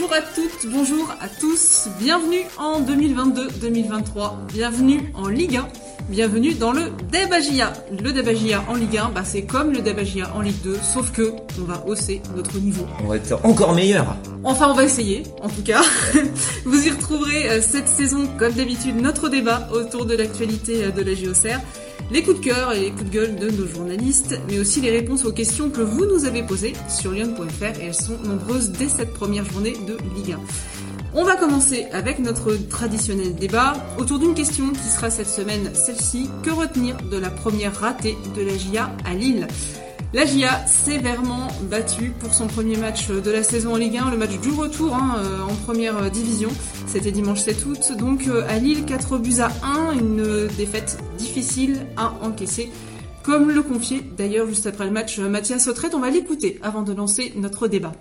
Bonjour à toutes, bonjour à tous, bienvenue en 2022-2023, bienvenue en Ligue 1, bienvenue dans le Debagia. Le Debagia en Ligue 1, bah c'est comme le Debagia en Ligue 2, sauf que on va hausser notre niveau. On va être encore meilleur. Enfin, on va essayer, en tout cas. Vous y retrouverez euh, cette saison, comme d'habitude, notre débat autour de l'actualité euh, de la JOCR les coups de cœur et les coups de gueule de nos journalistes, mais aussi les réponses aux questions que vous nous avez posées sur lyon.fr et elles sont nombreuses dès cette première journée de Ligue 1. On va commencer avec notre traditionnel débat autour d'une question qui sera cette semaine celle-ci. Que retenir de la première ratée de la GIA à Lille? La GIA sévèrement battue pour son premier match de la saison en Ligue 1, le match du retour hein, euh, en première division. C'était dimanche 7 août, donc euh, à Lille 4 buts à 1, une défaite difficile à encaisser. Comme le confiait d'ailleurs juste après le match Mathias Sautrette, on va l'écouter avant de lancer notre débat.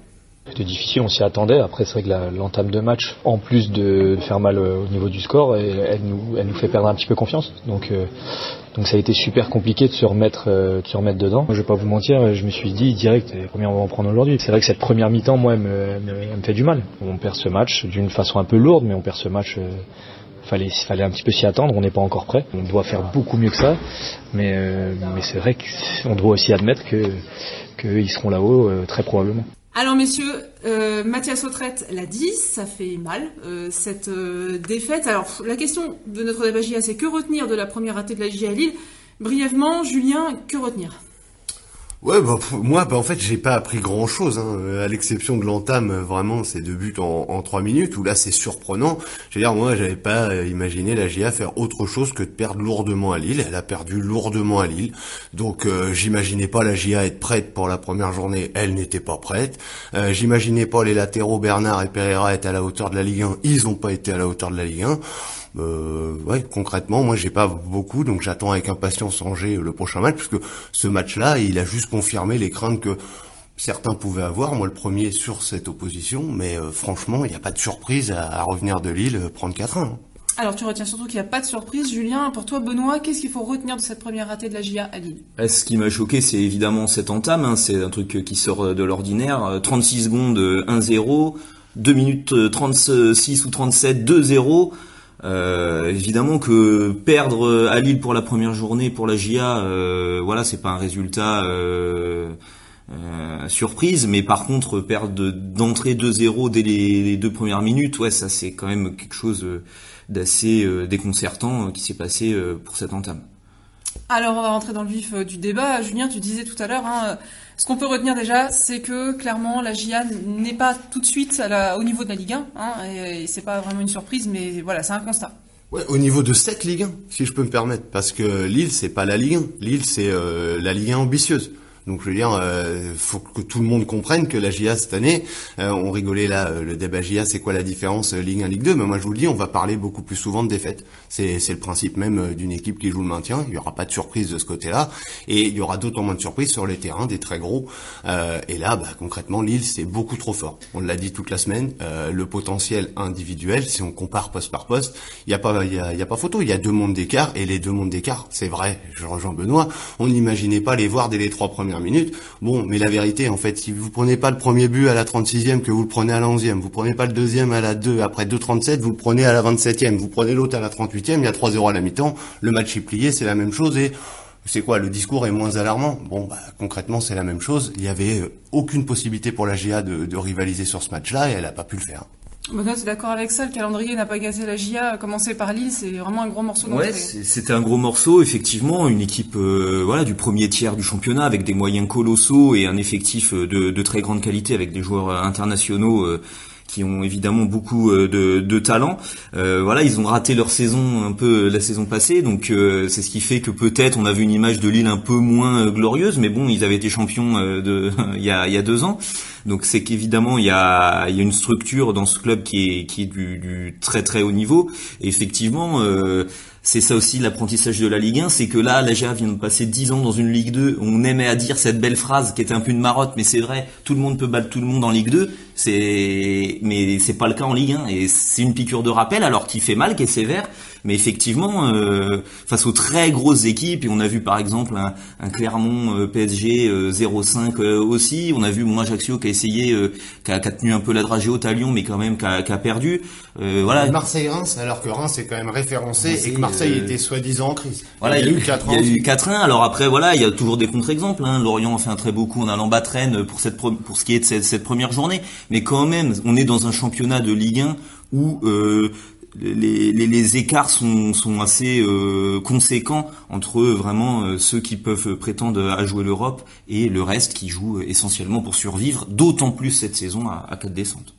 C'était difficile, on s'y attendait. Après, c'est vrai que l'entame de match, en plus de faire mal au niveau du score, elle, nous, fait perdre un petit peu confiance. Donc, euh, ça a été super compliqué de se remettre, euh, de se remettre dedans. Moi, je vais pas vous mentir, je me suis dit direct, combien on va en prendre aujourd'hui. C'est vrai que cette première mi-temps, moi, elle me, fait du mal. On perd ce match d'une façon un peu lourde, mais on perd ce match. Euh, fallait, un petit peu s'y attendre, on n'est pas encore prêt. On doit faire beaucoup mieux que ça, mais c'est vrai qu'on doit aussi admettre qu'ils seront là-haut très probablement. Alors messieurs, euh, Mathias Autrette l'a dit, ça fait mal euh, cette euh, défaite. Alors la question de notre débat c'est que retenir de la première ratée de la GIA à Lille? Brièvement, Julien, que retenir? Ouais, bah, moi, bah, en fait, j'ai pas appris grand chose, hein, à l'exception de l'entame, vraiment, ces deux buts en, trois minutes, où là, c'est surprenant. Je veux dire, moi, j'avais pas euh, imaginé la GIA faire autre chose que de perdre lourdement à Lille. Elle a perdu lourdement à Lille. Donc, euh, j'imaginais pas la GIA être prête pour la première journée. Elle n'était pas prête. Euh, j'imaginais pas les latéraux Bernard et Pereira être à la hauteur de la Ligue 1. Ils ont pas été à la hauteur de la Ligue 1. Euh, ouais, concrètement, moi j'ai pas beaucoup, donc j'attends avec impatience Angers le prochain match, puisque ce match-là, il a juste confirmé les craintes que certains pouvaient avoir, moi le premier sur cette opposition, mais euh, franchement, il n'y a pas de surprise à, revenir de Lille euh, prendre 4-1. Hein. Alors tu retiens surtout qu'il n'y a pas de surprise. Julien, pour toi Benoît, qu'est-ce qu'il faut retenir de cette première ratée de la GIA à Lille? Ce qui m'a choqué, c'est évidemment cette entame. Hein. c'est un truc qui sort de l'ordinaire. 36 secondes, 1-0. 2 minutes 36 ou 37, 2-0. Euh, évidemment que perdre à Lille pour la première journée pour la GIA, euh, voilà, c'est pas un résultat euh, euh, surprise, mais par contre perdre d'entrée 2-0 dès les, deux premières minutes, ouais, ça c'est quand même quelque chose d'assez déconcertant qui s'est passé pour cette entame. Alors on va rentrer dans le vif du débat. Julien, tu disais tout à l'heure. Hein, ce qu'on peut retenir déjà, c'est que clairement la GIA n'est pas tout de suite au niveau de la Ligue 1, hein, et, c'est pas vraiment une surprise, mais voilà, c'est un constat. Ouais, au niveau de cette Ligue 1, si je peux me permettre, parce que Lille, c'est pas la Ligue 1. Lille, c'est euh, la Ligue 1 ambitieuse. Donc je veux dire, euh, faut que tout le monde comprenne que la GIA cette année, euh, on rigolait là, euh, le débat GIA, c'est quoi la différence euh, Ligue 1, Ligue 2 Mais moi je vous le dis, on va parler beaucoup plus souvent de défaites. C'est le principe même d'une équipe qui joue le maintien. Il y aura pas de surprise de ce côté-là, et il y aura d'autant moins de surprises sur les terrains des très gros. et là, bah, concrètement, Lille c'est beaucoup trop fort. On l'a dit toute la semaine. le potentiel individuel, si on compare poste par poste, il y a pas, il y a, a pas photo. Il y a deux mondes d'écart, et les deux mondes d'écart, c'est vrai. Je rejoins Benoît. On n'imaginait pas les voir dès les trois premières minutes. Bon, mais la vérité, en fait, si vous prenez pas le premier but à la 36e, que vous le prenez à la 11e, vous prenez pas le deuxième à la 2, après 2-37, vous le prenez à la 27e, vous prenez l'autre à la 38e, il y a 3-0 à la mi-temps, le match est plié, c'est la même chose et c'est quoi Le discours est moins alarmant? Bon, bah, concrètement, c'est la même chose. Il y avait euh, aucune possibilité pour la GA de, de rivaliser sur ce match-là et elle n'a pas pu le faire. Benoît, tu d'accord avec ça Le calendrier n'a pas gâté la GIA. Commencer par Lille, c'est vraiment un gros morceau Ouais, c'était un gros morceau, effectivement. Une équipe euh, voilà du premier tiers du championnat avec des moyens colossaux et un effectif euh, de, de très grande qualité avec des joueurs euh, internationaux qui ont évidemment beaucoup euh, de, de talent. Euh, voilà, ils ont raté leur saison un peu la saison passée, donc euh, c'est ce qui fait que peut-être on a vu une image de Lille un peu moins glorieuse, mais bon, ils avaient été champions de il y a il y a deux ans. Donc c'est qu'évidemment il y a y a une structure dans ce club qui est qui est du, du très très haut niveau. Effectivement. Euh, c'est ça aussi l'apprentissage de la Ligue 1, c'est que là, la GA vient de passer 10 ans dans une Ligue 2. On aimait à dire cette belle phrase qui était un peu une marotte, mais c'est vrai, tout le monde peut battre tout le monde en Ligue 2. C'est mais c'est pas le cas en Ligue 1 et c'est une piqûre de rappel alors qu'il fait mal, qui est sévère. Mais effectivement, euh, face aux très grosses équipes, et on a vu par exemple un, un Clermont euh, PSG 0-5 aussi, on a vu mon Ajaccio qui a essayé, qui a, qui, a, tenu un peu la dragée haute à Lyon, mais quand même qui a, qui a perdu. voilà. Marseille-Reims, alors que Reims est quand même référencé et que Marseille était soi-disant en crise. Voilà, il y a eu 4-1. Alors après, voilà, il y a toujours des contre-exemples. Hein. Lorient a fait un très beau coup en allant battre Rennes pour cette pour ce qui est de cette, cette première journée, mais quand même, on est dans un championnat de Ligue 1 où euh, les, écarts sont, assez euh, conséquents entre vraiment euh, ceux qui peuvent prétendre à jouer l'Europe et le reste qui joue essentiellement pour survivre, d'autant plus cette saison à, à 4 descentes.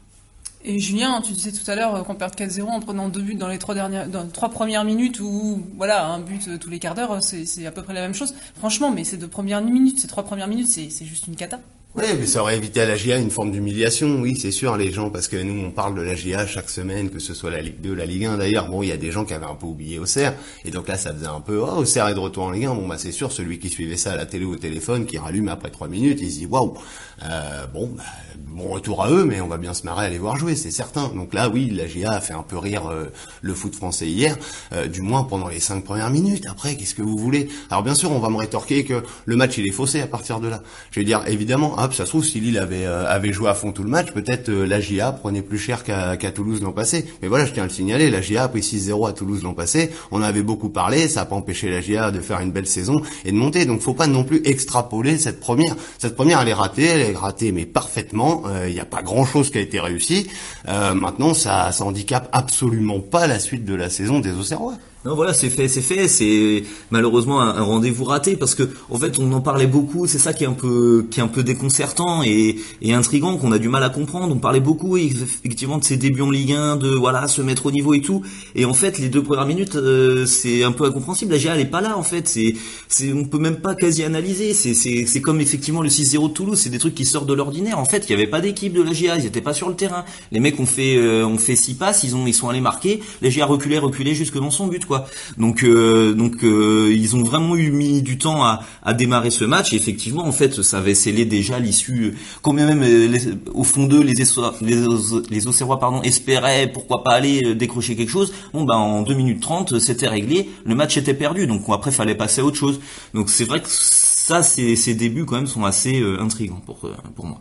Et Julien, tu disais tout à l'heure qu'on perd 4-0 en prenant deux buts dans les trois dans les trois premières minutes ou voilà un but tous les quarts d'heure, c'est à peu près la même chose. Franchement, mais ces deux premières minutes, ces trois premières minutes, c'est juste une cata. Oui, mais ça aurait évité à la GIA une forme d'humiliation, oui, c'est sûr, les gens, parce que nous, on parle de la GIA chaque semaine, que ce soit la Ligue 2, la Ligue 1, d'ailleurs, bon, il y a des gens qui avaient un peu oublié Auxerre, et donc là, ça faisait un peu, oh, Auxerre est de retour en Ligue 1, bon, bah, c'est sûr, celui qui suivait ça à la télé ou au téléphone, qui rallume après trois minutes, il se dit, waouh, euh, bon, bah, bon retour à eux, mais on va bien se marrer à les voir jouer, c'est certain. Donc là, oui, la GIA a fait un peu rire euh, le foot français hier, euh, du moins pendant les cinq premières minutes. Après, qu'est-ce que vous voulez? Alors bien sûr, on va me rétorquer que le match il est faussé à partir de là. Je vais dire, évidemment, hop, ça se trouve si Lille avait euh, avait joué à fond tout le match, peut-être la GIA prenait plus cher qu'à Toulouse l'an passé. Mais voilà, je tiens à le signaler, la GIA a pris 6-0 à Toulouse l'an passé. On avait beaucoup parlé, ça n'a pas empêché la GIA de faire une belle saison et de monter. Donc faut pas non plus extrapoler cette première. Cette première, elle est ratée, elle ratée mais parfaitement. Il n'y a pas grand chose qui a été réussi. Euh, maintenant, ça, ça handicape absolument pas la suite de la saison des Auxerrois. Non, voilà, c'est fait, c'est fait. C'est malheureusement un, rendez-vous raté parce que en fait, on en parlait beaucoup. C'est ça qui est un peu, qui est un peu déconcertant et, et intrigant qu'on a du mal à comprendre. On parlait beaucoup effectivement de ses débuts en Ligue 1, de voilà se mettre au niveau et tout. Et en fait, les deux premières minutes, euh, c'est un peu incompréhensible. La GA elle est pas là en fait. C'est, c'est, on peut même pas quasi analyser. C'est, c'est, c'est comme effectivement le 6-0 de Toulouse. C'est des trucs qui sortent de l'ordinaire. En fait, il y avait pas d'équipe de la GA. Ils étaient pas sur le terrain. Les mecs ont fait, euh, ont fait six passes. Ils ont, ils sont allés marquer. La GA reculait, reculait jusque dans son but. Donc euh, donc euh, ils ont vraiment eu mis du temps à, démarrer ce match. Et effectivement, en fait, ça avait scellé déjà l'issue. Combien même euh, au fond d'eux, les, les, les Auxerrois pardon espéraient pourquoi pas aller décrocher quelque chose. Bon ben en 2 minutes 30, c'était réglé. Le match était perdu. Donc après, fallait passer à autre chose. Donc c'est vrai que ça, ces, ces débuts quand même sont assez intrigants pour pour moi.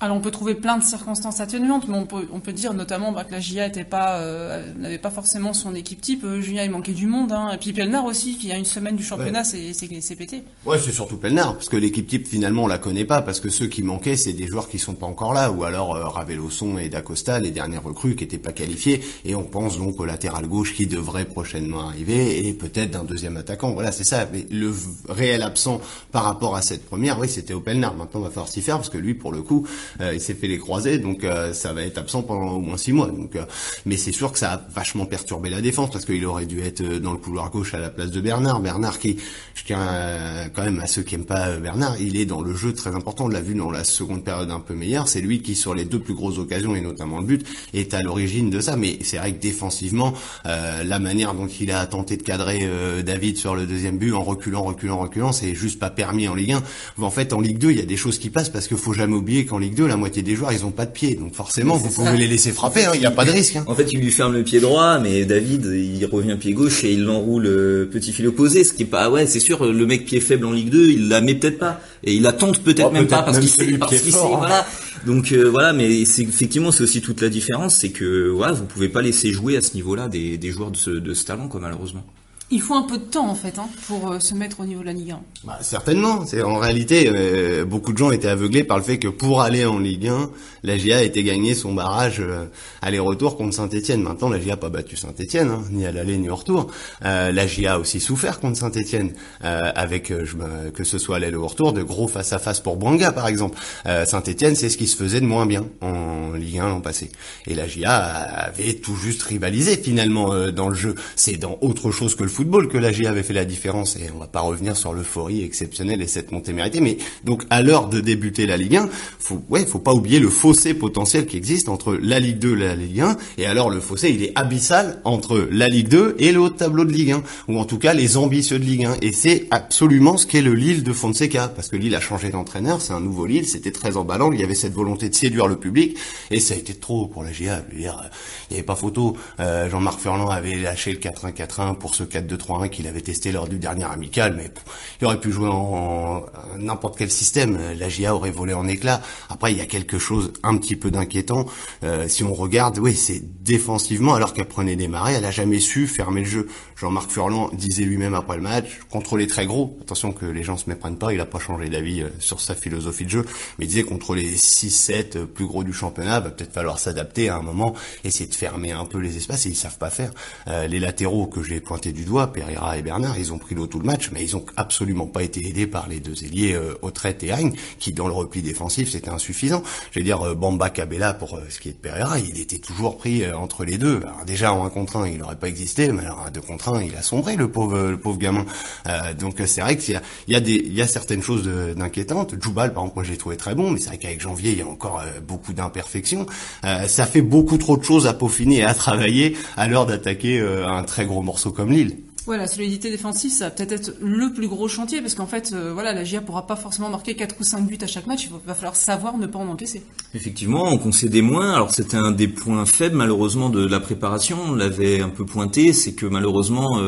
Alors on peut trouver plein de circonstances atténuantes, mais on peut, on peut dire notamment bah, que la GIA était pas, euh, n'avait pas forcément son équipe type. Euh, Julien, il manquait du monde. Hein. Et puis Pelnard aussi, qui a une semaine du championnat, c'est, c'est, pété. Ouais, c'est surtout Pelnard, parce que l'équipe type finalement on la connaît pas, parce que ceux qui manquaient c'est des joueurs qui sont pas encore là, ou alors euh, Ravelosson et Dacosta, les dernières recrues qui étaient pas qualifiés, et on pense donc au latéral gauche qui devrait prochainement arriver, et peut-être d'un deuxième attaquant. Voilà, c'est ça. Mais le réel absent par rapport à cette première, oui, c'était au Pelnard. Maintenant, on va falloir s'y faire, parce que lui, pour le coup, il s'est fait les croisés, donc euh, ça va être absent pendant au moins six mois. Donc, euh, mais c'est sûr que ça a vachement perturbé la défense parce qu'il aurait dû être dans le couloir gauche à la place de Bernard. Bernard qui, je tiens quand même à ceux qui aiment pas Bernard, il est dans le jeu très important. On l'a vu dans la seconde période un peu meilleure. C'est lui qui, sur les deux plus grosses occasions et notamment le but, est à l'origine de ça. Mais c'est vrai que défensivement, la manière dont il a tenté de cadrer David sur le deuxième but en reculant, reculant, reculant, c'est juste pas permis en Ligue 1. En fait, en Ligue 2, il y a des choses qui passent parce qu'il faut jamais oublier qu'en Ligue 2, la moitié des joueurs, ils ont pas de pied. Donc forcément, vous pouvez les laisser frapper, hein, il n'y a pas de risque. Hein. En fait, il lui ferme le pied droit, mais David, il revient pied gauche et il l'enroule euh, petit fil opposé, ce qui est pas, ouais, c'est sûr, le mec pied faible en Ligue 2, il la met peut-être pas. Et il la tente peut-être oh, même pas parce qu'il sait, parce qu'il sait, hein. voilà. Donc euh, voilà, mais c'est effectivement c'est aussi toute la différence, c'est que voilà, vous pouvez pas laisser jouer à ce niveau-là des, des joueurs de ce, de ce talent, quoi, malheureusement. Il faut un peu de temps en fait hein, pour euh, se mettre au niveau de la Ligue 1. Bah, certainement. C'est en réalité euh, beaucoup de gens étaient aveuglés par le fait que pour aller en Ligue 1, la GIA était gagné son barrage euh, aller-retour contre Saint-Etienne. Maintenant, la GIA n'a pas battu Saint-Etienne, hein, ni à l'aller ni au retour. la GIA a aussi souffert contre Saint-Etienne, avec que ce soit à l'aller ou au retour, de gros face-à-face pour Bouanga par exemple. Saint-Etienne, c'est ce qui se faisait de moins bien en Ligue 1 l'an passé. Et la GIA avait tout juste rivalisé finalement euh, dans le jeu. C'est dans autre chose que le football que la GIA avait fait la différence. Et on va pas revenir sur l'euphorie exceptionnelle et cette montée méritée. Mais donc à l'heure de débuter la Ligue 1, faut ouais, faut pas oublier le fossé potentiel qui existe entre la Ligue 2 et la Ligue 1. Et alors le fossé, il est abyssal entre la Ligue 2 et le haut tableau de Ligue 1, ou en tout cas les ambitieux de Ligue 1. Et c'est absolument ce qu'est le Lille de Fonseca, parce que Lille a changé d'entraîneur, c'est un nouveau Lille, c'était très emballant, il y avait cette volonté de séduire le public, et ça a été trop pour la GA. il n'y avait pas photo. Euh, Jean-Marc Furlan avait lâché le 4-1-4-1 pour ce 4-2-3-1 qu'il avait testé lors du dernier amical, mais il aurait pu jouer en, n'importe quel système. La GA aurait volé en éclats. Après, il y a quelque chose un petit peu d'inquiétant. Euh, si on regarde, oui, c'est défensivement, alors qu'elle prenait des marées, elle a jamais su fermer le jeu. Jean-Marc Furlan disait lui-même après le match, contrôler très gros. Attention que les gens se méprennent pas, il a pas changé d'avis euh, sur sa philosophie de jeu, mais il disait contre les 6-7 euh, plus gros du championnat, va peut-être falloir s'adapter à un moment, essayer de fermer un peu les espaces et ils savent pas faire. Euh, les latéraux que j'ai pointés du doigt, Pereira et Bernard, ils ont pris l'eau tout le match, mais ils ont absolument pas été aidés par les deux ailiers euh, et Hein, qui dans le repli défensif c'était insuffisant. Je dire, Bamba Cabella pour ce qui est de Pereira, il était toujours pris entre les deux. Déjà en un contre un, il n'aurait pas existé, mais alors à deux contre un, il a sombré le pauvre le pauvre gamin. donc c'est vrai qu'il y a, il y a des il y a certaines choses d'inquiétantes. Djoubal, par exemple, j'ai trouvé très bon, mais c'est vrai qu'avec Janvier, il y a encore euh, beaucoup d'imperfections. Euh, ça fait beaucoup trop de choses à peaufiner et à travailler à l'heure d'attaquer euh, un très gros morceau comme Lille. Ouais, la solidité défensive, ça va peut-être être le plus gros chantier, parce qu'en fait, voilà, la GIA pourra pas forcément marquer 4 ou 5 buts à chaque match, il va falloir savoir ne pas en encaisser. Effectivement, on concédait moins, alors c'était un des points faibles malheureusement de la préparation, on l'avait un peu pointé, c'est que malheureusement...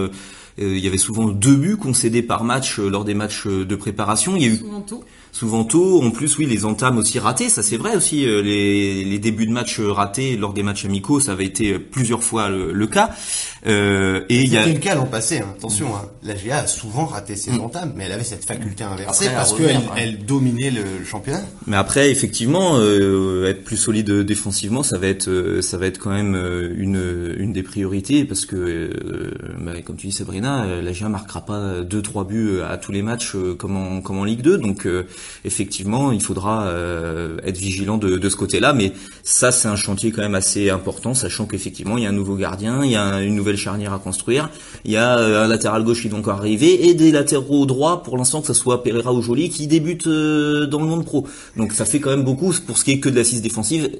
il y avait souvent deux buts concédés par match lors des matchs de préparation. Il y a eu souvent tout souvent tôt. En plus, oui, les entames aussi ratées, ça c'est vrai aussi. Euh, les, les, débuts de match ratés lors des matchs amicaux, ça avait été plusieurs fois le, cas. Euh, et il y a le cas l'an passé. Hein. Attention, hein. la GA a souvent raté ses mm. entames, mais elle avait cette faculté inversée parce qu'elle elle dominait le, championnat. Mais après, effectivement, euh, être plus solide défensivement, ça va être euh, ça va être quand même une une des priorités parce que, bah, comme tu dis Sabrina, la GA marquera pas deux trois buts à tous les matchs comme en Ligue 2, donc effectivement, il faudra euh, être vigilant de, ce côté-là. Mais ça, c'est un chantier quand même assez important, sachant qu'effectivement, il y a un nouveau gardien, il y a une nouvelle charnière à construire, il y a euh, un latéral gauche qui doit encore arriver, et des latéraux droits, pour l'instant, que ce soit Pereira ou Joly, qui débutent euh, dans le monde pro. Donc ça fait quand même beaucoup pour ce qui est que de l'assise défensive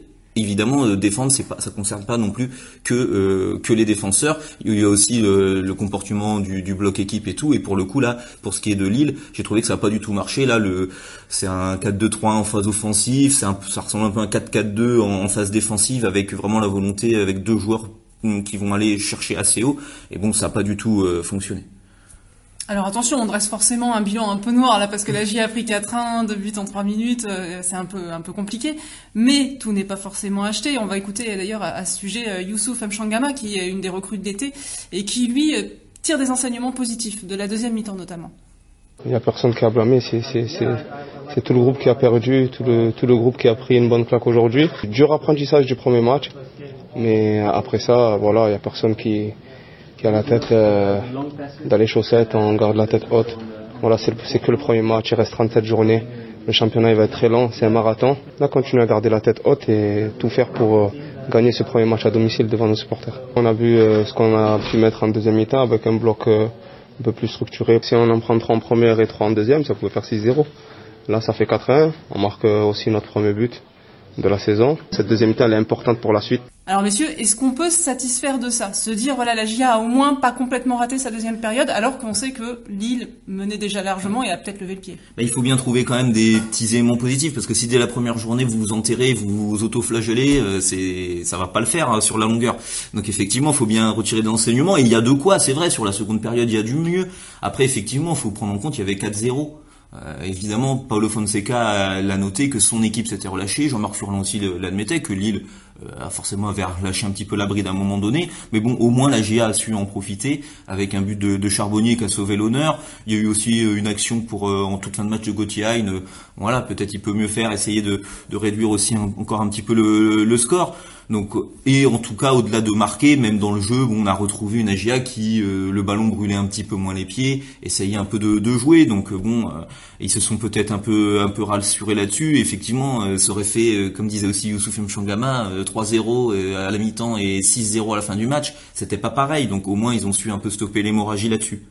évidemment euh, défendre c'est pas ça concerne pas non plus que euh, que les défenseurs. Il y a aussi euh, le comportement du, du, bloc équipe et tout. Et pour le coup là pour ce qui est de Lille j'ai trouvé que ça a pas du tout marché. Là le c'est un 4-2-3 en phase offensive. C'est ça ressemble un peu à un 4-4-2 en, phase défensive avec vraiment la volonté avec deux joueurs hum, qui vont aller chercher assez haut. Et bon ça a pas du tout fonctionné alors attention, on dresse forcément un bilan un peu noir là parce que la J a pris 4-1, 2 buts en 3 minutes, euh, c'est un peu un peu compliqué. Mais tout n'est pas forcément acheté. On va écouter d'ailleurs à, ce sujet euh, Youssouf Mchangama qui est une des recrues d'été et qui lui euh, tire des enseignements positifs de la deuxième mi-temps notamment. Il n'y a personne qui a blâmé, c'est tout le groupe qui a perdu, tout le, tout le groupe qui a pris une bonne claque aujourd'hui. Dur apprentissage du premier match, mais après ça, voilà, il n'y a personne qui, qui a la tête euh, dans les chaussettes, on garde la tête haute. Voilà, c'est que le premier match, il reste 37 journées. Le championnat il va être très long, c'est un marathon. On va continuer à garder la tête haute et tout faire pour euh, gagner ce premier match à domicile devant nos supporters. On a vu euh, ce qu'on a pu mettre en deuxième mi-temps avec un bloc un peu plus structuré. Si on en prend 3 en première et 3 en deuxième, ça pouvait faire 6-0. Là, ça fait 4-1. On marque aussi notre premier but de la saison. Cette deuxième mi-temps, elle est importante pour la suite. Alors messieurs, est-ce qu'on peut se satisfaire de ça? Se dire, voilà, la GIA a au moins pas complètement raté sa deuxième période, alors qu'on sait que Lille menait déjà largement et a peut-être levé le pied? Bah, Il faut bien trouver quand même des petits éléments positifs, parce que si dès la première journée vous vous enterrez, vous vous auto-flagellez, euh, c'est, ça va pas le faire hein, sur la longueur. Donc effectivement, il faut bien retirer des enseignements, et il y a de quoi, c'est vrai, sur la seconde période, il y a du mieux. Après, effectivement, il faut prendre en compte, il y avait 4-0. Euh, évidemment, Paulo Fonseca l'a noté que son équipe s'était relâchée. Jean-Marc Furlan l'admettait que Lille euh, a forcément avait relâché un petit peu l'abri d'un moment donné. Mais bon, au moins la GA a su en profiter avec un but de, Charbonnier qui a sauvé l'honneur. Il y a eu aussi euh, une action pour en toute fin de match de Gauthier voilà, peut-être il peut mieux faire, essayer de, réduire aussi encore un petit peu le, score. Donc et en tout cas au-delà de marquer, même dans le jeu, on a retrouvé une Agia qui le ballon brûlait un petit peu moins les pieds, essayait un peu de, jouer. Donc bon, ils se sont peut-être un peu un peu rassurés là-dessus. Effectivement, ça aurait fait, comme disait aussi Youssouf Mchangama, 3-0 à la mi-temps et 6-0 à la fin du match. C'était pas pareil. Donc au moins ils ont su un peu stopper l'hémorragie là-dessus.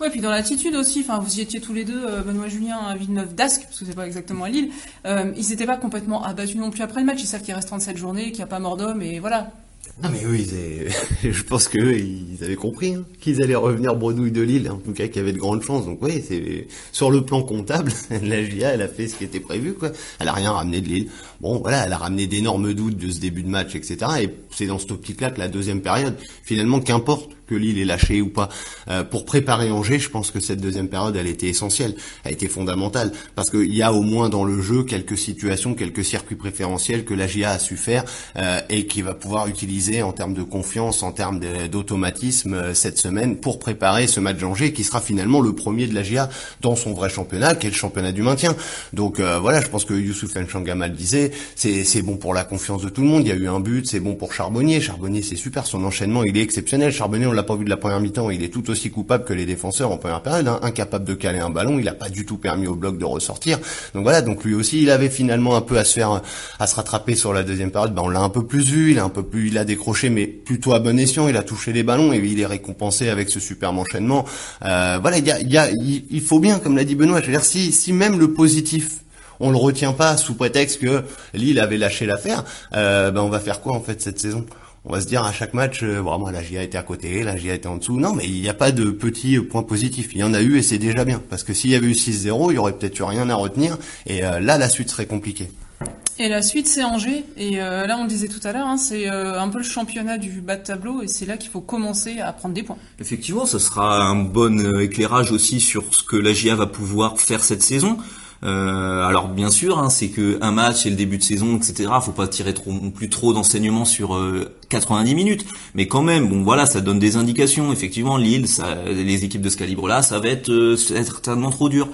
Ouais, puis dans l'attitude aussi, enfin, vous y étiez tous les deux, euh, Benoît Julien à Villeneuve d'Ascq, parce que c'est pas exactement à Lille. Euh, ils n'étaient pas complètement abattus non plus après le match. Ils savent qu'il reste 37 journées, qu'il n'y a pas mort d'homme, et voilà. Non mais eux, ils je pense que ils avaient compris hein, qu'ils allaient revenir bredouille de Lille, en tout cas qu'il y avait de grandes chances. Donc oui, c'est sur le plan comptable, la GIA, elle a fait ce qui était prévu, quoi. Elle a rien ramené de Lille. Bon, voilà, elle a ramené d'énormes doutes de ce début de match, etc. Et c'est dans cette optique-là que la deuxième période, finalement, qu'importe que Lille est lâché ou pas. Euh, pour préparer Angers, je pense que cette deuxième période, elle était essentielle, elle était fondamentale, parce qu'il y a au moins dans le jeu quelques situations, quelques circuits préférentiels que la GIA a su faire euh, et qui va pouvoir utiliser en termes de confiance, en termes d'automatisme euh, cette semaine pour préparer ce match d'Angers qui sera finalement le premier de la GIA dans son vrai championnat, qui est le championnat du maintien. Donc voilà, je pense que Youssouf Nchangama le disait, c'est bon pour la confiance de tout le monde. Il y a eu un but, c'est bon pour Charbonnier. Charbonnier, c'est super, son enchaînement, il est exceptionnel. Charbonnier, on l'a pas vu de la première mi-temps, il est tout aussi coupable que les défenseurs en première période, hein. incapable de caler un ballon, il n'a pas du tout permis au bloc de ressortir. Donc voilà, donc lui aussi, il avait finalement un peu à se faire, à se rattraper sur la deuxième période. Ben, on l'a un peu plus vu, il a un peu plus, il a décroché, mais plutôt à bon escient, il a touché les ballons et il est récompensé avec ce superbe enchaînement. Euh, voilà, il faut bien, comme l'a dit Benoît, je dire, si, si même le positif on le retient pas sous prétexte que Lille avait lâché l'affaire, euh, ben on va faire quoi en fait cette saison? On va se dire à chaque match, euh, vraiment la GIA était à côté, la GIA était en dessous. Non, mais il n'y a pas de petits points positifs. Il y en a eu et c'est déjà bien. Parce que s'il y avait eu 6-0, il y aurait peut-être eu rien à retenir. Et euh, là, la suite serait compliquée. Et la suite, c'est Angers. Et euh, là, on le disait tout à l'heure, hein, c'est un peu le championnat du bas de tableau. Et c'est là qu'il faut commencer à prendre des points. Effectivement, ce sera un bon éclairage aussi sur ce que la GIA va pouvoir faire cette saison. Euh, alors bien sûr, hein, c'est que un match et le début de saison, etc. Faut pas tirer trop non plus trop d'enseignements sur 90 euh, minutes, mais quand même, bon voilà, ça donne des indications. Effectivement, Lille, ça, les équipes de ce calibre-là, ça va être euh, certainement trop dur.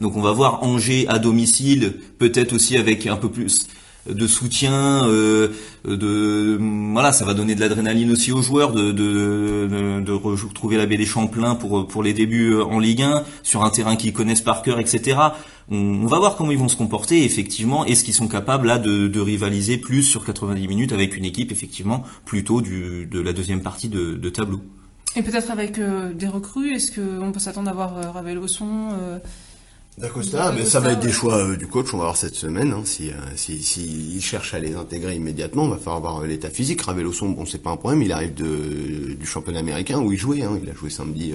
Donc on va voir Angers à domicile, peut-être aussi avec un peu plus de soutien, euh, de voilà, ça va donner de l'adrénaline aussi aux joueurs de, de, de, retrouver la baie des Champlains pour pour les débuts en Ligue 1 sur un terrain qu'ils connaissent par cœur, etc on, va voir comment ils vont se comporter effectivement est-ce qu'ils sont capables là de, rivaliser plus sur 90 minutes avec une équipe effectivement plutôt du, de la deuxième partie de, tableau. Et peut-être avec euh, des recrues, est-ce qu'on peut s'attendre à voir euh, Ravel euh, D'Acosta, mais ça va être des choix euh, du coach, on va voir cette semaine. Hein, si, euh, si, si il cherche à les intégrer immédiatement, on va falloir voir euh, l'état physique. Raveloson, bon, c'est pas un problème, il arrive de, du championnat américain où il jouait. Hein, il a joué samedi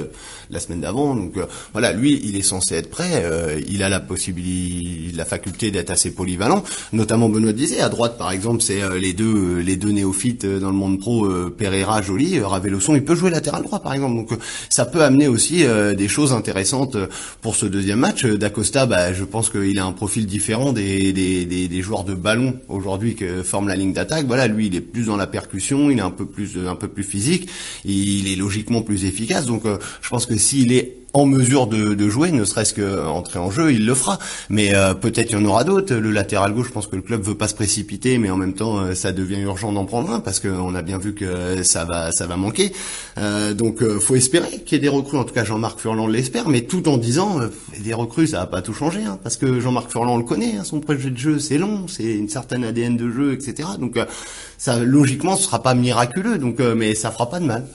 la semaine d'avant, donc voilà, lui, il est censé être prêt. il a la possibilité, la faculté d'être assez polyvalent. Notamment Benoît disait à droite, par exemple, c'est les deux les deux néophytes dans le monde pro, Pereira, Joly, Raveloson, il peut jouer latéral droit, par exemple. Donc ça peut amener aussi des choses intéressantes pour ce deuxième match. Costa, bah, je pense qu'il a un profil différent des, des, des, des joueurs de ballon aujourd'hui que forme la ligne d'attaque. Voilà, lui, il est plus dans la percussion, il est un peu plus un peu plus physique, il est logiquement plus efficace. Donc, euh, je pense que s'il est en mesure de, de jouer, ne serait-ce qu'entrer en jeu, il le fera. Mais euh, peut-être il y en aura d'autres. Le latéral gauche, je pense que le club veut pas se précipiter, mais en même temps, euh, ça devient urgent d'en prendre un parce qu'on a bien vu que ça va, ça va manquer. Euh, donc, faut espérer qu'il y ait des recrues. En tout cas, Jean-Marc Furlan l'espère, mais tout en disant des recrues, ça va pas tout changer, hein, parce que Jean-Marc Furlan le connaît. Hein, son projet de jeu, c'est long, c'est une certaine ADN de jeu, etc. Donc, ça, logiquement, ce sera pas miraculeux. Donc, mais ça fera pas de mal.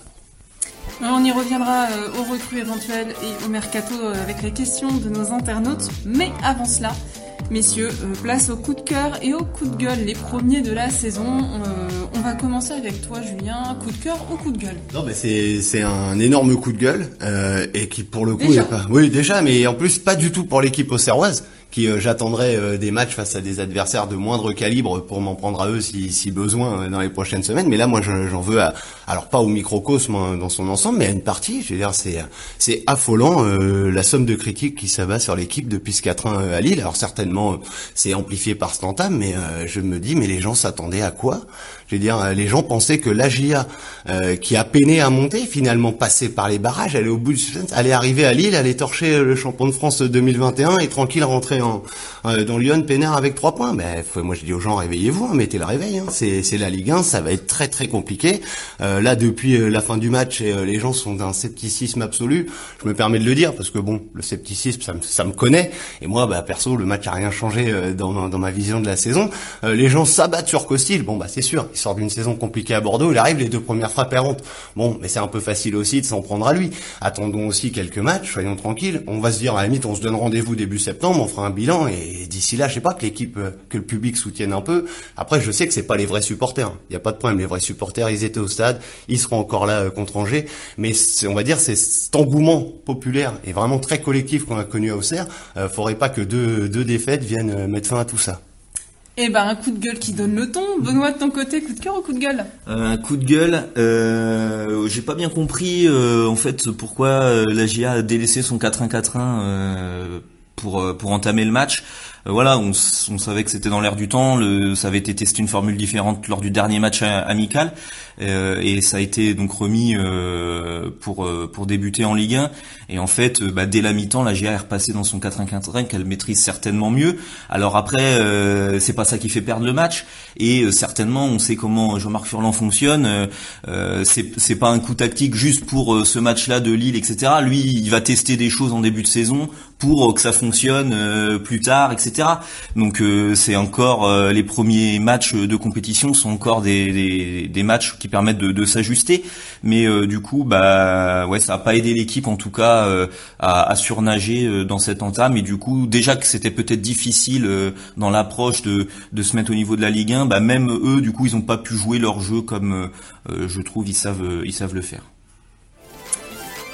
On y reviendra euh, aux recrues éventuelles et au mercato euh, avec les questions de nos internautes. Mais avant cela, messieurs, euh, place au coup de cœur et au coup de gueule, les premiers de la saison. on va commencer avec toi, Julien. Coup de cœur ou coup de gueule? Non, mais c'est c'est un énorme coup de gueule et qui pour le coup est pas. Oui, déjà, mais en plus pas du tout pour l'équipe auxerroise qui euh, j'attendrai euh, des matchs face à des adversaires de moindre calibre pour m'en prendre à eux si, si besoin euh, dans les prochaines semaines. Mais là, moi, j'en veux à, alors pas au microcosme dans son ensemble, mais à une partie. Je veux dire, c'est c'est affolant la somme de critiques qui s'abat sur l'équipe depuis ce 4-1 à Lille. Alors certainement, c'est amplifié par cet entame, mais je me dis, mais les gens s'attendaient à quoi? Je veux dire, les gens pensaient que l'AGIA, qui a peiné à monter, finalement passé par les barrages, allait au bout du allait arriver à Lille, allait torcher le champion de France 2021 et tranquille rentrer en, dans Lyon, Pénère avec trois points. Ben, moi je dis aux gens réveillez-vous, hein, mettez le réveil. Hein. C'est, la Ligue 1, ça va être très très compliqué. là, depuis la fin du match, les gens sont d'un scepticisme absolu. Je me permets de le dire parce que bon, le scepticisme, ça me, ça me connaît. Et moi, bah, perso, le match a rien changé dans, dans ma vision de la saison. les gens s'abattent sur Costil. Bon, bah c'est sûr, il sort d'une saison compliquée à Bordeaux. Il arrive les deux premières frappes errantes. Bon, mais c'est un peu facile aussi de s'en prendre à lui. Attendons aussi quelques matchs, soyons tranquilles. On va se dire à la limite, on se donne rendez-vous début septembre, on fera un bilan et d'ici là, je sais pas que l'équipe, euh, que le public soutienne un peu. Après, je sais que c'est pas les vrais supporters. Il n'y a pas de problème. Les vrais supporters, ils étaient au stade, ils seront encore là euh, contre Angers. Mais on va dire, c'est cet engouement populaire et vraiment très collectif qu'on a connu à Auxerre. Euh, faudrait pas que deux, deux défaites viennent euh, mettre fin à tout ça. Eh ben, un coup de gueule qui donne le ton. Benoît, de ton côté, coup de cœur ou coup de gueule? Un coup de gueule. Euh, J'ai pas bien compris euh, en fait pourquoi euh, la GIA a délaissé son 4-1-4-1 euh, pour pour entamer le match. voilà, on, on, savait que c'était dans l'air du temps. Le, ça avait été testé une formule différente lors du dernier match amical. Euh, et ça a été donc remis euh, pour euh, pour débuter en Ligue 1. Et en fait, bah, dès la mi-temps, la GA est repassée dans son 4-1-4-1 qu'elle maîtrise certainement mieux. Alors après, c'est pas ça qui fait perdre le match. Et certainement, on sait comment Jean-Marc Furlan fonctionne. c'est pas un coup tactique juste pour ce match-là de Lille, etc. Lui, il va tester des choses en début de saison pour que ça fonctionne plus tard, etc. Donc c'est encore les premiers matchs de compétition sont encore des, matchs qui permettent de, s'ajuster. Mais euh, du coup, bah ouais, ça a pas aidé l'équipe en tout cas euh, à, surnager euh, dans cette entame. Et du coup, déjà que c'était peut-être difficile dans l'approche de, de se mettre au niveau de la Ligue 1, bah même eux, du coup, ils n'ont pas pu jouer leur jeu comme je trouve ils savent ils savent le faire.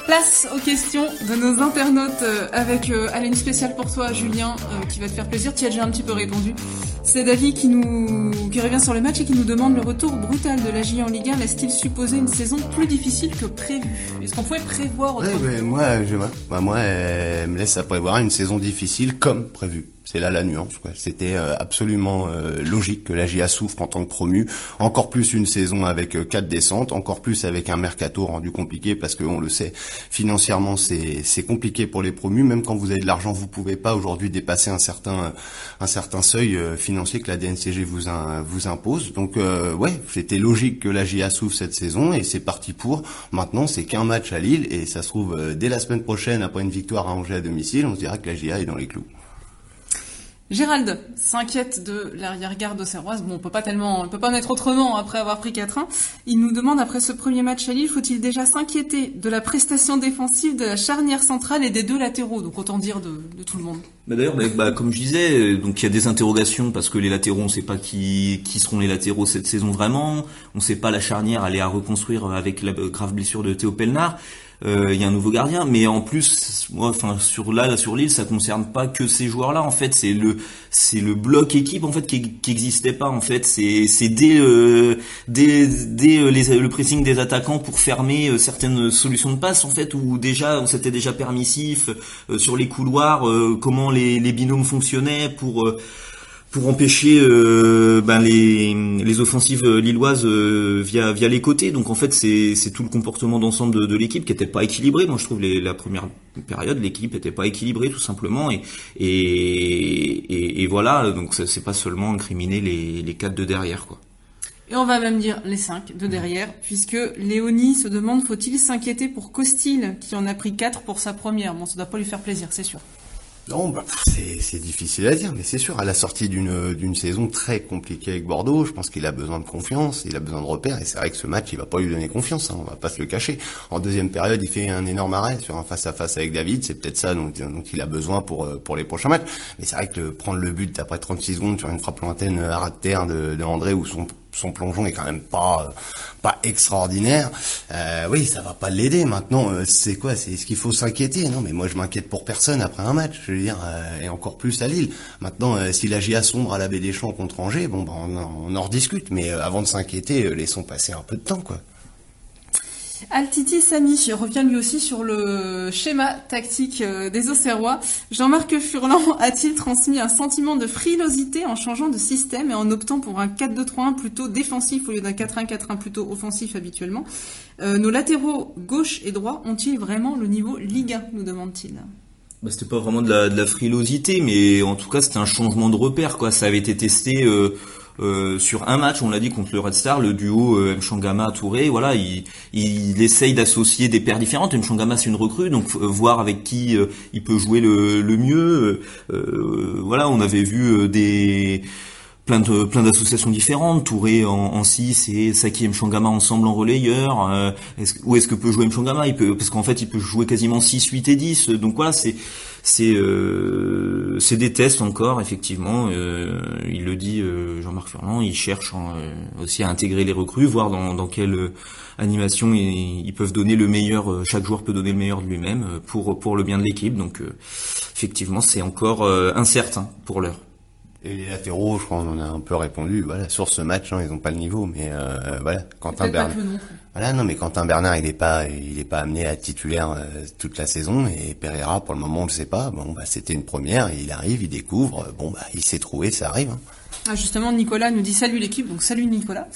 Place aux questions de nos internautes euh, avec euh, une spéciale pour toi, Julien, euh, qui va te faire plaisir. Tu as déjà un petit peu répondu. C'est David qui nous qui revient sur le match et qui nous demande le retour brutal de la J en Ligue 1 laisse-t-il supposer une saison plus difficile que prévu Est-ce qu'on pouvait prévoir autrement ouais, Moi, je, bah, moi, elle me laisse à prévoir une saison difficile comme prévu. C'est là la nuance. C'était euh, absolument euh, logique que la GIA souffre en tant que promu. Encore plus une saison avec euh, quatre descentes, encore plus avec un mercato rendu compliqué parce que on le sait, financièrement c'est compliqué pour les promus. Même quand vous avez de l'argent, vous pouvez pas aujourd'hui dépasser un certain seuil financier que la DNCG vous impose. Donc ouais, c'était logique que la GIA souffre cette saison et c'est parti pour. Maintenant c'est qu'un match à Lille et ça se trouve dès la semaine prochaine après une victoire à Angers à domicile, on se dira que la GIA est dans les clous. Gérald s'inquiète de l'arrière-garde auxerroise. Bon, on peut pas tellement, on peut pas en être autrement après avoir pris 4-1. Il nous demande après ce premier match à Lille, faut-il déjà s'inquiéter de la prestation défensive de la charnière centrale et des deux latéraux, donc autant dire de, tout le monde. Bah d'ailleurs, bah, comme je disais, donc il y a des interrogations parce que les latéraux, on sait pas qui, qui seront les latéraux cette saison vraiment. On sait pas la charnière aller à reconstruire avec la grave blessure de Théo Pelnard. Euh, il y a un nouveau gardien, mais en plus, moi, enfin sur là, sur l'île, ça concerne pas que ces joueurs-là. En fait, c'est le c'est le bloc équipe en fait qui, qui existait pas. En fait, c'est c'est dès euh, dès, dès euh, le pressing des attaquants pour fermer certaines solutions de passe en fait, où déjà on s'était déjà permissif sur les couloirs, comment les, les binômes fonctionnaient pour pour empêcher euh, ben les, les offensives lilloises euh, via via les côtés. Donc en fait c'est tout le comportement d'ensemble de, de l'équipe qui était pas équilibré. Moi je trouve les, la première période l'équipe était pas équilibrée tout simplement et et, et, voilà donc c'est pas seulement incriminer les les quatre de derrière quoi. Et on va même dire les cinq de derrière, puisque Léonie se demande faut-il s'inquiéter pour Costil, qui en a pris quatre pour sa première? Bon, ça doit pas lui faire plaisir, c'est sûr. Non, bah, c'est difficile à dire, mais c'est sûr, à la sortie d'une saison très compliquée avec Bordeaux, je pense qu'il a besoin de confiance, il a besoin de repères, et c'est vrai que ce match, il va pas lui donner confiance, hein, on va pas se le cacher. En deuxième période, il fait un énorme arrêt sur un face-à-face avec David, c'est peut-être ça dont, il a besoin pour euh, pour les prochains matchs. Mais c'est vrai que prendre le but après 36 secondes sur une frappe lointaine à ras de terre de, de André ou son son plongeon est quand même pas pas extraordinaire. Euh, oui, ça va pas l'aider. Maintenant, euh, c'est quoi C'est ce qu'il faut s'inquiéter? Non, mais moi je m'inquiète pour personne après un match. Je veux dire, euh, et encore plus à Lille. Maintenant, euh, si la GIA sombre à la baie des Champs contre Angers, bon, ben on, on en rediscute. Mais avant de s'inquiéter, laissons passer un peu de temps, quoi. Altiti Sami revient lui aussi sur le schéma tactique euh, des Auxerrois. Jean-Marc Furlan a-t-il transmis un sentiment de frilosité en changeant de système et en optant pour un 4-2-3-1 plutôt défensif au lieu d'un 4-1-4-1 plutôt offensif habituellement? Euh, Nos latéraux gauche et droit ont-ils vraiment le niveau Liga nous demande-t-il? Bah, c'était pas vraiment de la, frilosité, mais en tout cas c'était un changement de repère. Ça avait été testé euh, euh, sur un match, on l'a dit contre le Red Star, le duo euh, Mchangama Touré. Voilà, il, il essaye d'associer des paires différentes. Mchangama c'est une recrue, donc euh, voir avec qui euh, il peut jouer le, le mieux. voilà, on avait vu des plein de plein d'associations différentes, Touré en, en 6 et Saki et Mchangama ensemble en relayeur. Euh, est-ce, où est-ce que peut jouer Mchangama? Il peut parce qu'en fait il peut jouer quasiment 6, 8 et 10. Donc voilà, c'est c'est euh, c'est des tests encore effectivement. Euh, il le dit euh, Jean-Marc Furlan, il cherche euh, aussi à intégrer les recrues, voir dans dans quelle animation ils, ils, peuvent donner le meilleur. Chaque joueur peut donner le meilleur de lui-même pour pour le bien de l'équipe. Donc effectivement c'est encore incertain pour l'heure. Et les latéraux, je crois qu'on en a un peu répondu. Voilà, sur ce match, hein, ils n'ont pas le niveau, mais euh, voilà, Quentin Bernard. Voilà, non, mais Quentin Bernard, il n'est pas, il est pas amené à titulaire euh, toute la saison. Et Pereira, pour le moment, on le sait pas. Bon, bah, c'était une première. Il arrive, il découvre. Bon, bah, il s'est trouvé, ça arrive. Hein. Ah, justement, Nicolas nous dit salut l'équipe, donc salut Nicolas.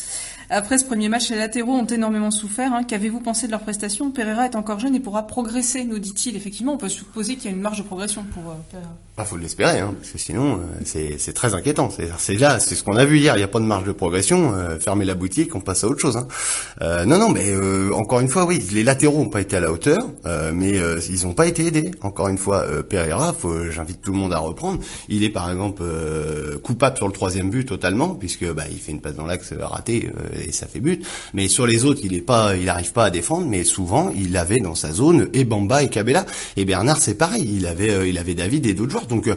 Après ce premier match, les latéraux ont énormément souffert. Hein. Qu'avez-vous pensé de leur prestation? Pereira est encore jeune et pourra progresser, nous dit-il. Effectivement, on peut supposer qu'il y a une marge de progression pour euh, Pereira. Ah, faut l'espérer, hein, parce que sinon, euh, c'est très inquiétant. C'est là, c'est ce qu'on a vu hier. Il n'y a pas de marge de progression. Euh, fermez la boutique, on passe à autre chose. Hein. Euh, non, non, mais encore une fois, oui, les latéraux n'ont pas été à la hauteur, mais ils n'ont pas été aidés. Encore une fois, Pereira, j'invite tout le monde à reprendre. Il est par exemple coupable sur le troisième but totalement, puisque bah, il fait une passe dans l'axe ratée et ça fait but. Mais sur les autres, il est pas, il n'arrive pas à défendre. Mais souvent, il avait dans sa zone et Bamba et Cabella. Et Bernard, c'est pareil. Il avait, il avait David et d'autres joueurs. Donc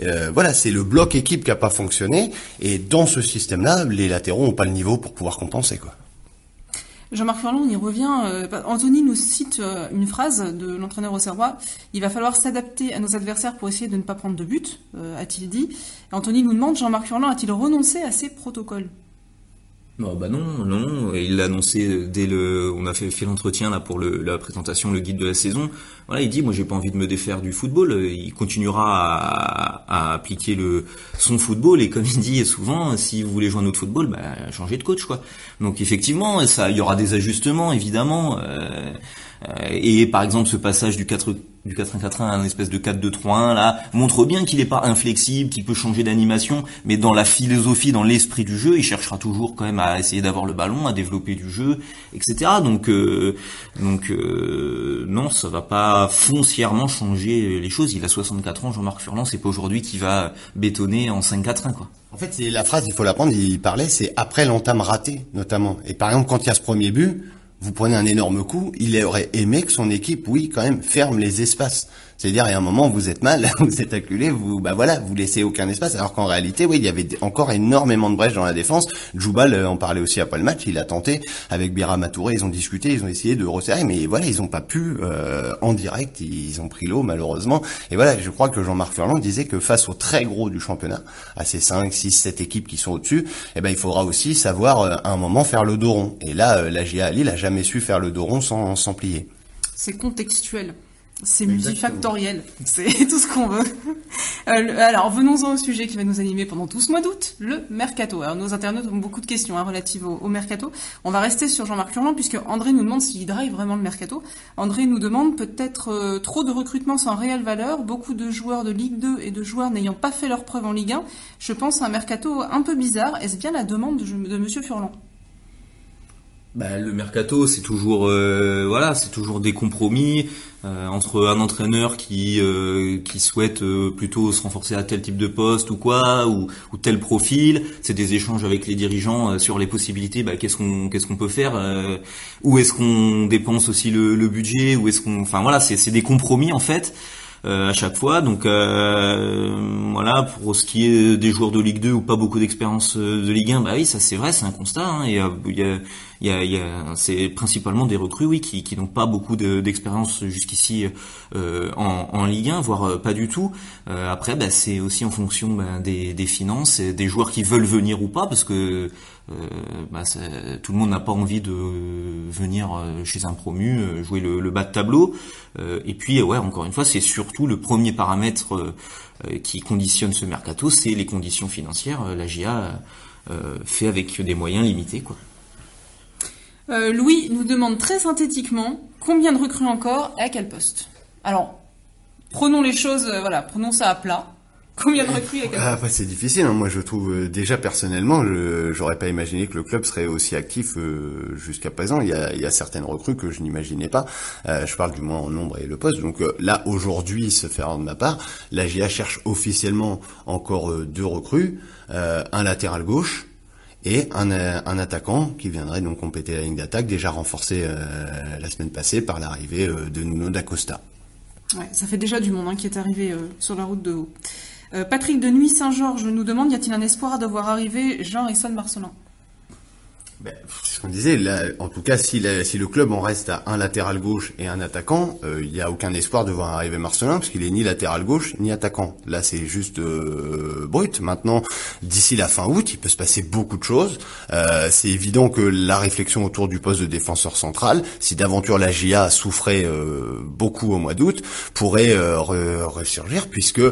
euh, voilà, c'est le bloc équipe qui a pas fonctionné. Et dans ce système-là, les latéraux ont pas le niveau pour pouvoir compenser quoi. Jean-Marc Furlan, on y revient. Euh, Anthony nous cite euh, une phrase de l'entraîneur au Serrois. Il va falloir s'adapter à nos adversaires pour essayer de ne pas prendre de but, a-t-il dit. Anthony nous demande, Jean-Marc Furlan a-t-il renoncé à ses protocoles? Non, bah non, non. Il l'a annoncé dès le. On a fait, fait l'entretien là pour le, la présentation, le guide de la saison. Voilà, il dit moi j'ai pas envie de me défaire du football. Il continuera à, à, appliquer le son football et comme il dit souvent, si vous voulez jouer un autre football, bah changez de coach quoi. Donc effectivement, ça, il y aura des ajustements évidemment. Euh, euh, et par exemple, ce passage du 4 du 4-1-4-1 à un espèce de 4-2-3-1 là montre bien qu'il n'est pas inflexible, qu'il peut changer d'animation, mais dans la philosophie, dans l'esprit du jeu, il cherchera toujours quand même à essayer d'avoir le ballon, à développer du jeu, etc. Donc euh, donc euh, non, ça va pas foncièrement changer les choses. Il a 64 ans, Jean-Marc Furlan, c'est pas aujourd'hui qu'il va bétonner en 5-4-1 quoi. En fait, c'est la phrase, il faut la prendre. Il parlait, c'est après l'entame ratée notamment. Et par exemple, quand il y a ce premier but vous prenez un énorme coup, il aurait aimé que son équipe, oui, quand même, ferme les espaces. C'est-à-dire, a un moment, vous êtes mal, vous êtes acculé, vous, bah voilà, vous laissez aucun espace. Alors qu'en réalité, oui, il y avait encore énormément de brèches dans la défense. Djoubal euh, en parlait aussi après le match. Il a tenté avec Bira Matouré, ils ont discuté, ils ont essayé de resserrer, mais voilà, ils n'ont pas pu euh, en direct. Ils ont pris l'eau malheureusement. Et voilà, je crois que Jean-Marc Furlan disait que face au très gros du championnat, à ces 5, 6, 7 équipes qui sont au-dessus, eh ben il faudra aussi savoir euh, à un moment faire le dos rond. Et là, la GA Lille a jamais su faire le dos rond sans, sans plier. C'est contextuel. C'est multifactoriel, c'est tout ce qu'on veut. Euh, alors venons-en au sujet qui va nous animer pendant tout ce mois d'août, le mercato. Alors nos internautes ont beaucoup de questions hein, relatives au, mercato. On va rester sur Jean-Marc Furlan puisque André nous demande s'il drive vraiment le mercato. André nous demande peut-être euh, trop de recrutements sans réelle valeur, beaucoup de joueurs de Ligue 2 et de joueurs n'ayant pas fait leur preuve en Ligue 1. Je pense à un mercato un peu bizarre. Est-ce bien la demande de, de Monsieur Furlan? Bah, le mercato, c'est toujours euh, voilà, c'est toujours des compromis euh, entre un entraîneur qui euh, qui souhaite plutôt se renforcer à tel type de poste ou quoi ou, ou tel profil. C'est des échanges avec les dirigeants sur les possibilités. Bah, qu'est-ce qu'on qu'est-ce qu'on peut faire Où est-ce qu'on dépense aussi le, le budget Où est-ce qu'on Enfin voilà, c'est c'est des compromis en fait. Euh, à chaque fois. Donc euh, voilà, pour ce qui est des joueurs de Ligue 2 ou pas beaucoup d'expérience euh, de Ligue 1, bah oui, ça c'est vrai, c'est un constat. Hein, et il y a, il y a, y a c'est principalement des recrues, oui, qui, qui n'ont pas beaucoup d'expérience jusqu'ici euh, en, en, Ligue 1, voire pas du tout. Euh, après, bah, c'est aussi en fonction bah, des, des finances, des joueurs qui veulent venir ou pas, parce que euh, bah, tout le monde n'a pas envie de venir chez un promu jouer le, le bas de tableau. et puis, ouais, encore une fois, c'est surtout le premier paramètre qui conditionne ce mercato, c'est les conditions financières. La GIA fait avec des moyens limités, quoi. Euh, Louis nous demande très synthétiquement combien de recrues encore et à quel poste. Alors, prenons les choses, euh, voilà, prenons ça à plat. Combien de recrues avec ah, bah, C'est difficile. Hein. Moi, je trouve euh, déjà personnellement, je j'aurais pas imaginé que le club serait aussi actif euh, jusqu'à présent. Il y, a, il y a certaines recrues que je n'imaginais pas. Euh, je parle du moins en nombre et le poste. Donc là, aujourd'hui, se faire de ma part, la GIA cherche officiellement encore deux recrues, un latéral gauche et un, un, attaquant qui viendrait donc compléter la ligne d'attaque, déjà renforcé la semaine passée par l'arrivée de Nuno d'Acosta. Ouais, ça fait déjà du monde hein, qui est arrivé sur la route de haut. Euh, Patrick de Nuit Saint-Georges nous demande y a-t-il un espoir de voir arriver Jean-Esson Marcelin ben, c'est ce qu'on disait. Là, en tout cas, si, si, le club en reste à un latéral gauche et un attaquant, euh, il n'y a aucun espoir de voir arriver Marcelin parce qu'il est ni latéral gauche ni attaquant. Là, c'est juste euh, brut. Maintenant, d'ici la fin août, il peut se passer beaucoup de choses. Euh, c'est évident que la réflexion autour du poste de défenseur central, si d'aventure la GIA souffrait euh, beaucoup au mois d'août, pourrait ressurgir puisque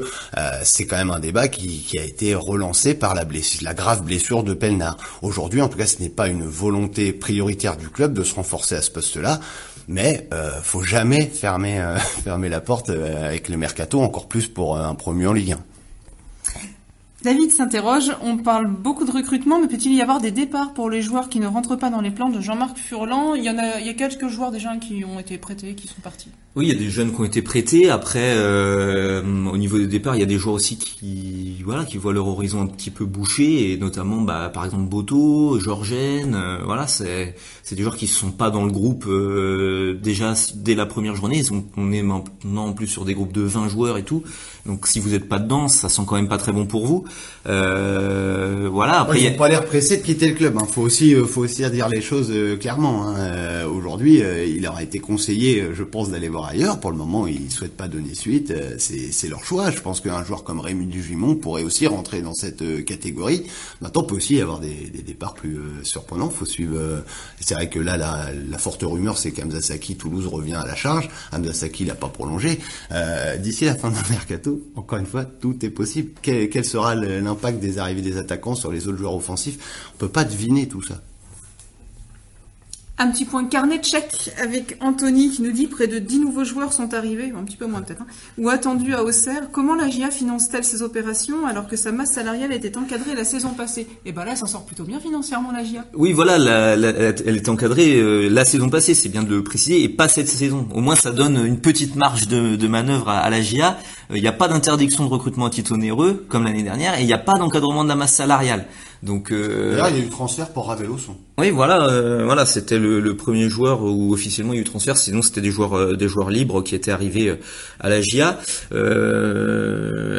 c'est quand même un débat qui, qui, a été relancé par la blessure, la grave blessure de Pelnard. Aujourd'hui, en tout cas, ce n'est pas une volonté prioritaire du club de se renforcer à ce poste-là, mais euh, faut jamais fermer euh, fermer la porte euh, avec le mercato, encore plus pour un premier en Ligue 1. David s'interroge, on parle beaucoup de recrutement, mais peut-il y avoir des départs pour les joueurs qui ne rentrent pas dans les plans de Jean-Marc Furlan? Il y en a, il y a quelques joueurs déjà qui ont été prêtés, qui sont partis. Oui, il y a des jeunes qui ont été prêtés. Après, euh, au niveau des départs, il y a des joueurs aussi qui, voilà, qui voient leur horizon un petit peu bouché, et notamment, bah, par exemple, Boto, Georgène. Euh, voilà, c'est, c'est des joueurs qui sont pas dans le groupe euh, déjà dès la première journée. on est maintenant en plus sur des groupes de 20 joueurs et tout. Donc, si vous n'êtes pas dedans, ça sent quand même pas très bon pour vous. Voilà. Après, il pas l'air pressé de quitter le club. Hein. Faut aussi, faut aussi dire les choses clairement. Hein. Aujourd'hui, il aurait été conseillé, je pense, d'aller voir ailleurs. Pour le moment, ils souhaitent pas donner suite. Euh, c'est leur choix. Je pense qu'un joueur comme Rémi Dugimon pourrait aussi rentrer dans cette euh, catégorie. Maintenant, on peut aussi avoir des, départs plus euh, surprenants. Faut suivre. c'est vrai que là, la, forte rumeur, c'est qu'Amzasaki Toulouse revient à la charge. Amzasaki l'a pas prolongé. D'ici la fin d'un mercato, encore une fois, tout est possible. Quel, quel sera l'impact des arrivées des attaquants sur les autres joueurs offensifs On peut pas deviner tout ça. Un petit point carnet de chèque avec Anthony qui nous dit près de 10 nouveaux joueurs sont arrivés, un petit peu moins peut-être, hein, ou attendus à Auxerre. Comment la GIA finance-t-elle ces opérations alors que sa masse salariale était encadrée la saison passée? Et eh ben là, ça sort plutôt bien financièrement la GIA. Oui, voilà, elle est encadrée euh, la saison passée, c'est bien de le préciser, et pas cette saison. Au moins, ça donne une petite marge de, manœuvre à, la GIA. Euh, il n'y a pas d'interdiction de recrutement à titre onéreux comme l'année dernière, et il n'y a pas d'encadrement de la masse salariale. Donc euh, il y a eu transfert pour Raveloson. Oui, voilà, euh, voilà, c'était le, premier joueur où officiellement il y a eu transfert. Sinon, c'était des joueurs, euh, des joueurs libres qui étaient arrivés à la GIA.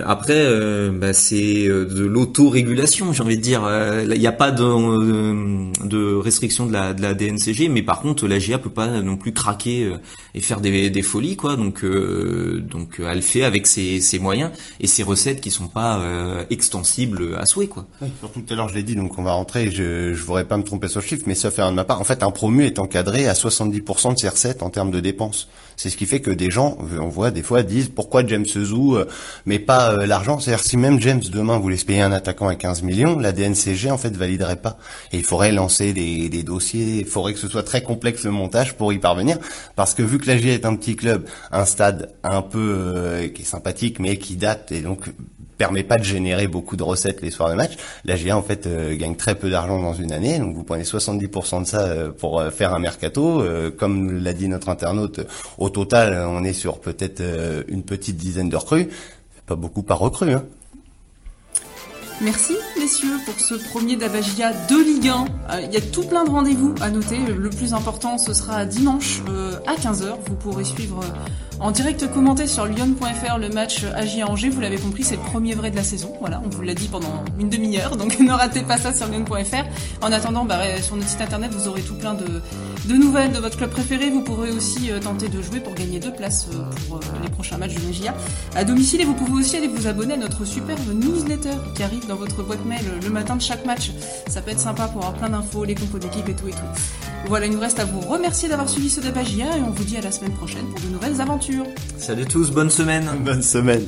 après, bah, c'est de l'autorégulation, j'ai envie de dire. Il n'y a pas de, de, restriction de la, de la DNCG, mais par contre, la GIA peut pas non plus craquer et faire des, des folies, quoi. Donc, donc, elle fait avec ses, ses moyens et ses recettes qui sont pas extensibles à souhait, quoi. Surtout tout à l'heure je l'ai dit, donc on va rentrer, je ne voudrais pas me tromper sur le chiffre, mais sauf faire de ma part, en fait, un promu est encadré à 70% de ses recettes en termes de dépenses. C'est ce qui fait que des gens, on voit des fois, disent pourquoi James joue, euh, mais pas euh, l'argent? C'est-à-dire si même James demain voulait se payer un attaquant à 15 millions, la DNCG en fait validerait pas. Et il faudrait lancer des, dossiers, il faudrait que ce soit très complexe le montage pour y parvenir, parce que vu que la GIA est un petit club, un stade un peu euh, qui est sympathique, mais qui date, et donc permet pas de générer beaucoup de recettes les soirs de match. La GA en fait euh, gagne très peu d'argent dans une année, donc vous prenez 70% de ça euh, pour euh, faire un mercato. comme l'a dit notre internaute, au total on est sur peut-être une petite dizaine de recrues. Pas beaucoup par recrue. Hein. Merci messieurs pour ce premier Dabagia de Ligue 1. Il y a tout plein de rendez-vous à noter. Le plus important ce sera dimanche à 15h. Vous pourrez suivre en direct commenté sur lyon.fr le match AG Angers. Vous l'avez compris, c'est le premier vrai de la saison. Voilà, on vous l'a dit pendant une demi-heure, donc ne ratez pas ça sur lyon.fr. En attendant, bah, sur notre site internet, vous aurez tout plein de, nouvelles de votre club préféré. Vous pourrez aussi euh, tenter de jouer pour gagner deux places euh, pour euh, les prochains matchs de Magia à domicile. Et vous pouvez aussi aller vous abonner à notre superbe newsletter qui arrive dans votre boîte le matin de chaque match. Ça peut être sympa pour avoir plein d'infos, les compos d'équipe et tout et tout. Voilà, il nous reste à vous remercier d'avoir suivi ce débat et on vous dit à la semaine prochaine pour de nouvelles aventures. Salut tous, bonne semaine. Bonne semaine.